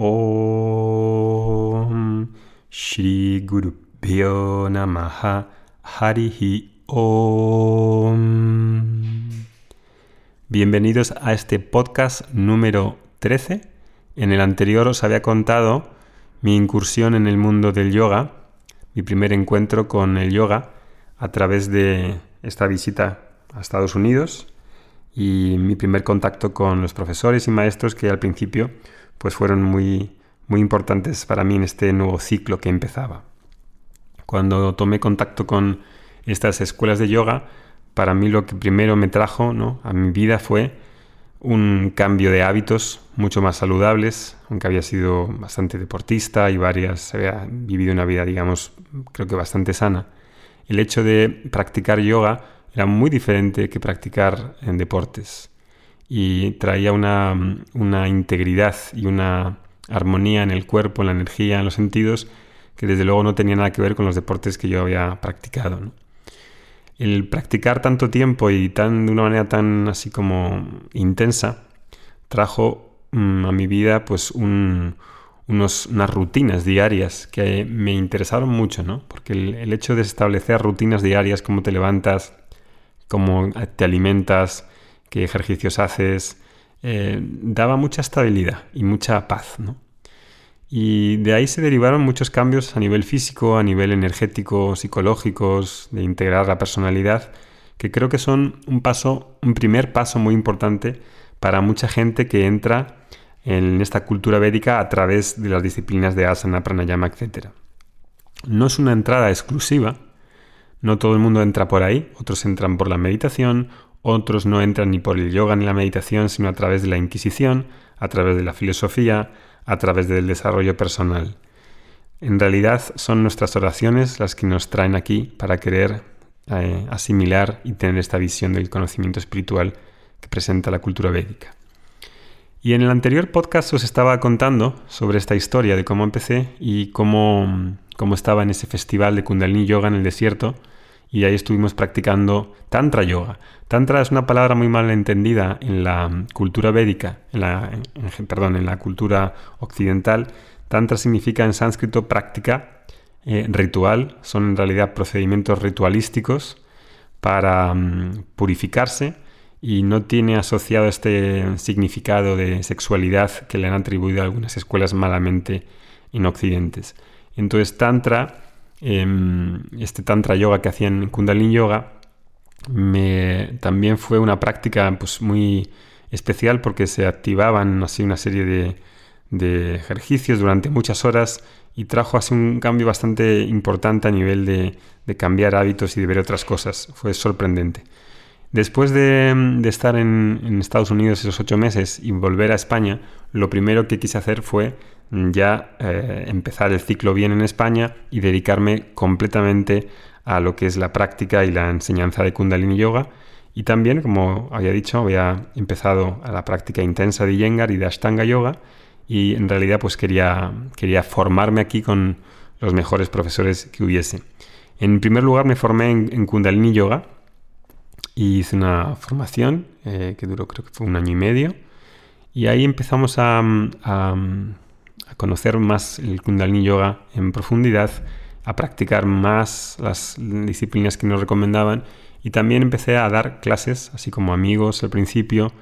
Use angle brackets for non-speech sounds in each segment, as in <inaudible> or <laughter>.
Om Shri Guru Namaha Harihi Om. Bienvenidos a este podcast número 13. En el anterior os había contado mi incursión en el mundo del yoga, mi primer encuentro con el yoga a través de esta visita a Estados Unidos y mi primer contacto con los profesores y maestros que al principio pues fueron muy, muy importantes para mí en este nuevo ciclo que empezaba. Cuando tomé contacto con estas escuelas de yoga, para mí lo que primero me trajo ¿no? a mi vida fue un cambio de hábitos mucho más saludables, aunque había sido bastante deportista y varias, había vivido una vida, digamos, creo que bastante sana. El hecho de practicar yoga era muy diferente que practicar en deportes y traía una, integridad y una armonía en el cuerpo, en la energía, en los sentidos, que desde luego no tenía nada que ver con los deportes que yo había practicado. El practicar tanto tiempo y tan, de una manera tan así como intensa trajo mm, a mi vida pues unos, unas rutinas diarias que me interesaron mucho, ¿no? Porque el, el hecho de establecer rutinas diarias, cómo te levantas, cómo te alimentas, qué ejercicios haces, eh, daba mucha estabilidad y mucha paz. Y de ahí se derivaron muchos cambios a nivel físico, a nivel energético, psicológicos, de integrar la personalidad, que creo que son un paso, un primer paso muy importante para mucha gente que entra en esta cultura védica a través de las disciplinas de asana, pranayama, etc. No es una entrada exclusiva, no todo el mundo entra por ahí, otros entran por la meditación, otros no entran ni por el yoga ni la meditación, sino a través de la Inquisición, a través de la filosofía, a través del desarrollo personal. En realidad son nuestras oraciones las que nos traen aquí para querer eh, asimilar y tener esta visión del conocimiento espiritual que presenta la cultura védica. Y en el anterior podcast os estaba contando sobre esta historia de cómo empecé y cómo, cómo estaba en ese festival de Kundalini Yoga en el desierto y ahí estuvimos practicando Tantra Yoga. Tantra es una palabra muy mal entendida en la cultura védica, en la, perdón, en la cultura occidental. Tantra significa en sánscrito práctica, eh, ritual, son en realidad procedimientos ritualísticos para mm, purificarse y no tiene asociado este significado de sexualidad que le han atribuido a algunas escuelas malamente en occidentes. Entonces Tantra Em, este Tantra Yoga que hacían en Kundalini Yoga, me, también fue una práctica pues, muy especial porque se activaban así una serie de, de ejercicios durante muchas horas y trajo así un cambio bastante importante a nivel de, de cambiar hábitos y de ver otras cosas. Fue sorprendente. Después de, estar en, Estados Unidos esos ocho meses y volver a España, lo primero que quise hacer fue ya eh, empezar el ciclo bien en España y dedicarme completamente a lo que es la práctica y la enseñanza de Kundalini Yoga. Y también, como había dicho, había empezado a la práctica intensa de Yengar y de Ashtanga Yoga y en realidad pues quería, quería formarme aquí con los mejores profesores que hubiese. En primer lugar me formé en, Kundalini Yoga hice una formación eh, que duró creo que fue un año y medio. Y ahí empezamos a a conocer más el Kundalini Yoga en profundidad, a practicar más las disciplinas que nos recomendaban. Y también empecé a dar clases, así como amigos al principio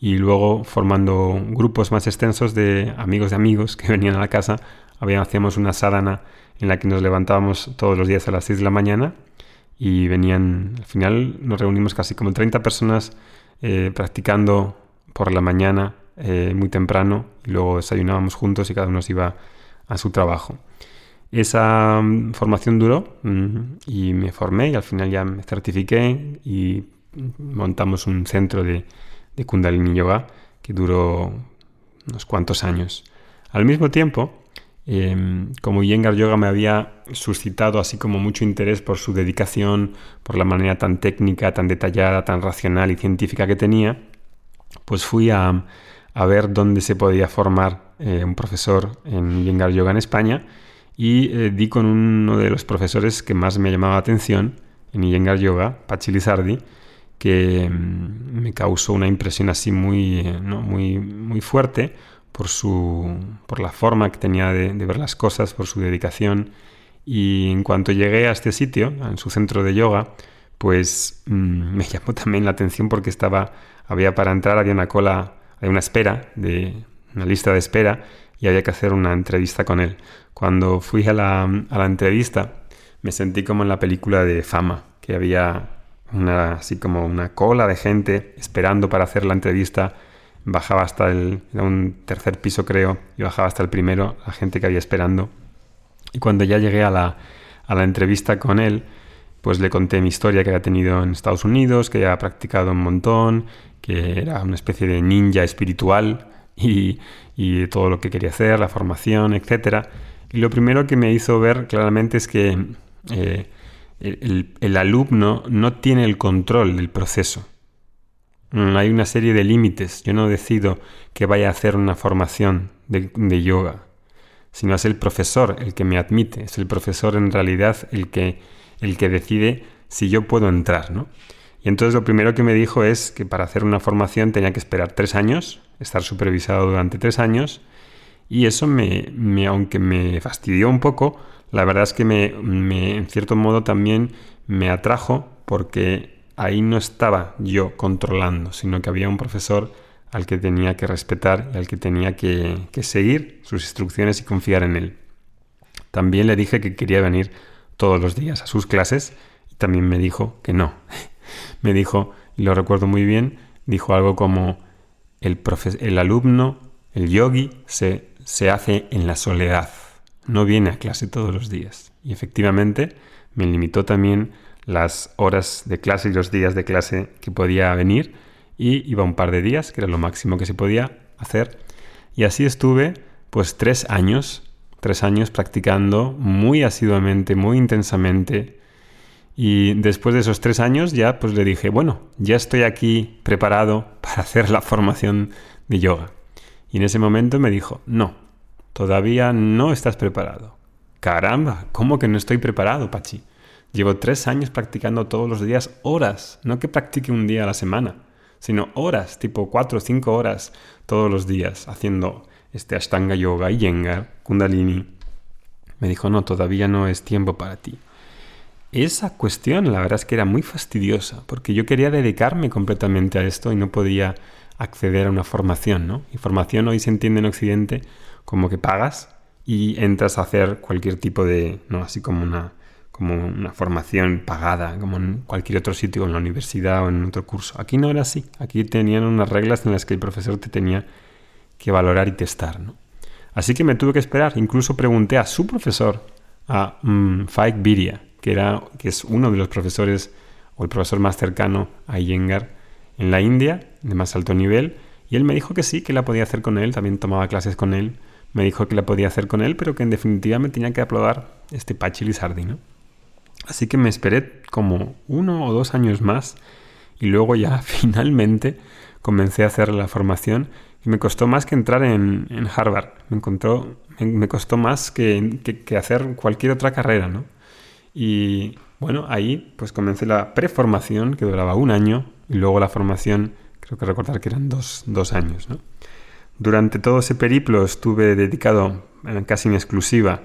y luego formando grupos más extensos de amigos de amigos que <laughs> venían a la casa. Había, hacíamos una sadhana en la que nos levantábamos todos los días a las 6 de la mañana y venían, al final nos reunimos casi como 30 personas eh, practicando por la mañana eh, muy temprano y luego desayunábamos juntos y cada uno se iba a su trabajo. Esa mm, formación duró mm, y me formé y al final ya me certifiqué y montamos un centro de, de Kundalini Yoga que duró unos cuantos años. Al mismo tiempo, em, como Yengar Yoga me había suscitado así como mucho interés por su dedicación, por la manera tan técnica, tan detallada, tan racional y científica que tenía, pues fui a, a ver dónde se podía formar eh, un profesor en Yengar Yoga en España y eh, di con uno de los profesores que más me llamaba la atención en Yengar Yoga, Pachilizardi, que mm, me causó una impresión así muy, eh, muy, muy fuerte por, su, por la forma que tenía de, ver las cosas, por su dedicación. Y en cuanto llegué a este sitio, en su centro de yoga, pues mm, me <laughs> llamó también la atención porque estaba, había para entrar, había una cola, había una espera, de, una lista de espera, y había que hacer una entrevista con él. Cuando fui a la, a la entrevista, me sentí como en la película de Fama, que había una, así como una cola de gente esperando para hacer la entrevista. Bajaba hasta el, un tercer piso creo, y bajaba hasta el primero, la gente que había esperando. Y cuando ya llegué a la, a la entrevista con él, pues le conté mi historia que había tenido en Estados Unidos, que había practicado un montón, que era una especie de ninja espiritual <laughs> y, y todo lo que quería hacer, la formación, etc. Y lo primero que me hizo ver claramente es que eh, el, alumno no tiene el control del proceso. Mm, hay una serie de límites. Yo no decido que vaya a hacer una formación de, yoga, sino es el profesor el que me admite. Es el profesor en realidad el que, el que decide si yo puedo entrar, ¿no? Y entonces lo primero que me dijo es que para hacer una formación tenía que esperar tres años, estar supervisado durante tres años, y eso me, me aunque me fastidió un poco, la verdad es que me, me, en cierto modo también me atrajo porque ahí no estaba yo controlando, sino que había un profesor al que tenía que respetar y al que tenía que, seguir sus instrucciones y confiar en él. También le dije que quería venir todos los días a sus clases y también me dijo que no. <laughs> me dijo, y lo recuerdo muy bien, dijo algo como el, el alumno, el yogi, se, se hace en la soledad no viene a clase todos los días. Y efectivamente me limitó también las horas de clase y los días de clase que podía venir y iba un par de días, que era lo máximo que se podía hacer. Y así estuve pues tres años, tres años practicando muy asiduamente, muy intensamente. Y después de esos tres años ya pues le dije, bueno, ya estoy aquí preparado <laughs> para hacer la formación de yoga. Y en ese momento me dijo, no, Todavía no estás preparado. Caramba, ¿cómo que no estoy preparado, Pachi? Llevo tres años practicando todos los días horas, no que practique un día a la semana, sino horas, tipo cuatro o cinco horas todos los días, haciendo este Ashtanga Yoga, Iyengar, Kundalini. Me dijo, no, todavía no es tiempo para ti. Esa cuestión, la verdad es que era muy fastidiosa, porque yo quería dedicarme completamente a esto y no podía acceder a una formación, ¿no? Y formación hoy se entiende en Occidente como que pagas y entras a hacer cualquier tipo de, no, así como una, como una formación pagada, como en cualquier otro sitio, en la universidad o en otro curso. Aquí no era así. Aquí tenían unas reglas en las que el profesor te tenía que valorar y testar, ¿no? Así que me tuve que esperar. Incluso pregunté a su profesor, a um, Faik Biria, que, era, que es uno de los profesores o el profesor más cercano a Iyengar en la India, de más alto nivel, y él me dijo que sí, que la podía hacer con él, también tomaba clases con él, me dijo que la podía hacer con él, pero que en definitiva me tenía que aprobar este Pachi Lizardi, ¿no? Así que me esperé como uno o dos años más y luego ya <laughs> finalmente comencé a hacer la formación y me costó más que entrar en, Harvard. Me, encontró, me, costó más que, que, hacer cualquier otra carrera, ¿no? Y bueno, ahí pues comencé la preformación que duraba un año y luego la formación, creo que recordar que eran dos, dos años, ¿no? Durante todo ese periplo estuve dedicado casi en exclusiva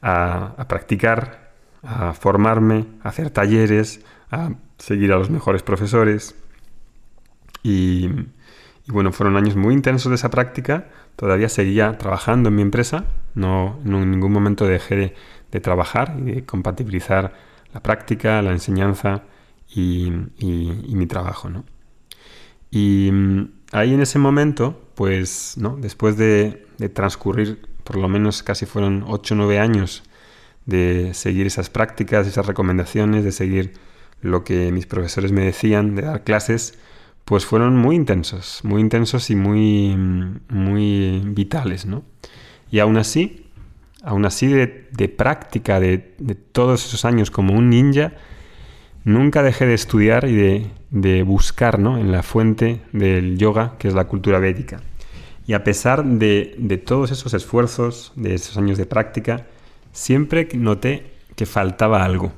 a, practicar, a formarme, a hacer talleres, a seguir a los mejores profesores. Y, bueno, fueron años muy intensos de esa práctica. Todavía seguía trabajando en mi empresa. No, en ningún momento dejé de, trabajar y de compatibilizar la práctica, la enseñanza y, mi trabajo. ¿no? Y mm, ahí en ese momento, pues, ¿no? Después de, transcurrir, por lo menos casi fueron 8 o 9 años de seguir esas prácticas, esas recomendaciones, de seguir lo que mis profesores me decían, de dar clases, pues fueron muy intensos, muy intensos y muy, muy vitales, ¿no? Y aún así, aún así de, de práctica de, de, todos esos años como un ninja, nunca dejé de estudiar y de, buscar ¿no? en la fuente del yoga, que es la cultura védica. Y a pesar de, de, todos esos esfuerzos, de esos años de práctica, siempre noté que faltaba algo,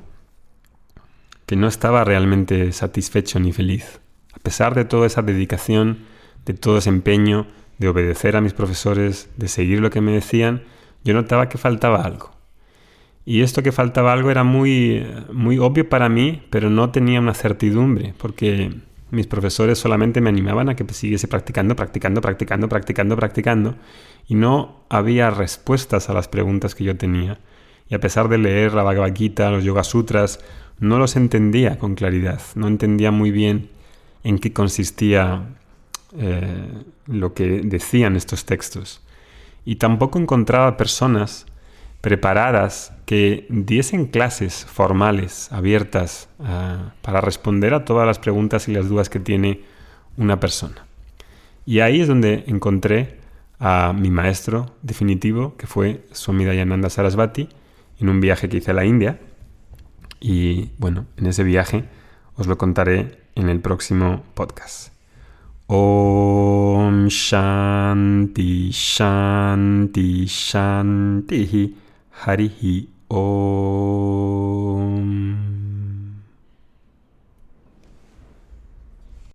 que no estaba realmente satisfecho ni feliz. A pesar de toda esa dedicación, de todo ese empeño, de obedecer a mis profesores, de seguir lo que me decían, yo notaba que faltaba algo. Y esto que faltaba algo era muy, muy obvio para mí, pero no tenía una certidumbre, porque mis profesores solamente me animaban a que siguiese practicando, practicando, practicando, practicando, practicando, y no había respuestas a las preguntas que yo tenía. Y a pesar de leer la Bhagavad Gita, los Yoga Sutras, no los entendía con claridad, no entendía muy bien en qué consistía eh, lo que decían estos textos. Y tampoco encontraba personas preparadas que diesen clases formales, abiertas, ah, para responder a todas las preguntas y las dudas que tiene una persona. Y ahí es donde encontré a mi maestro definitivo, que fue Swami Dayananda Sarasvati, en un viaje que hice a la India. Y bueno, en ese viaje os lo contaré en el próximo podcast. Om Shanti Shanti Shanti ハリヒオーム。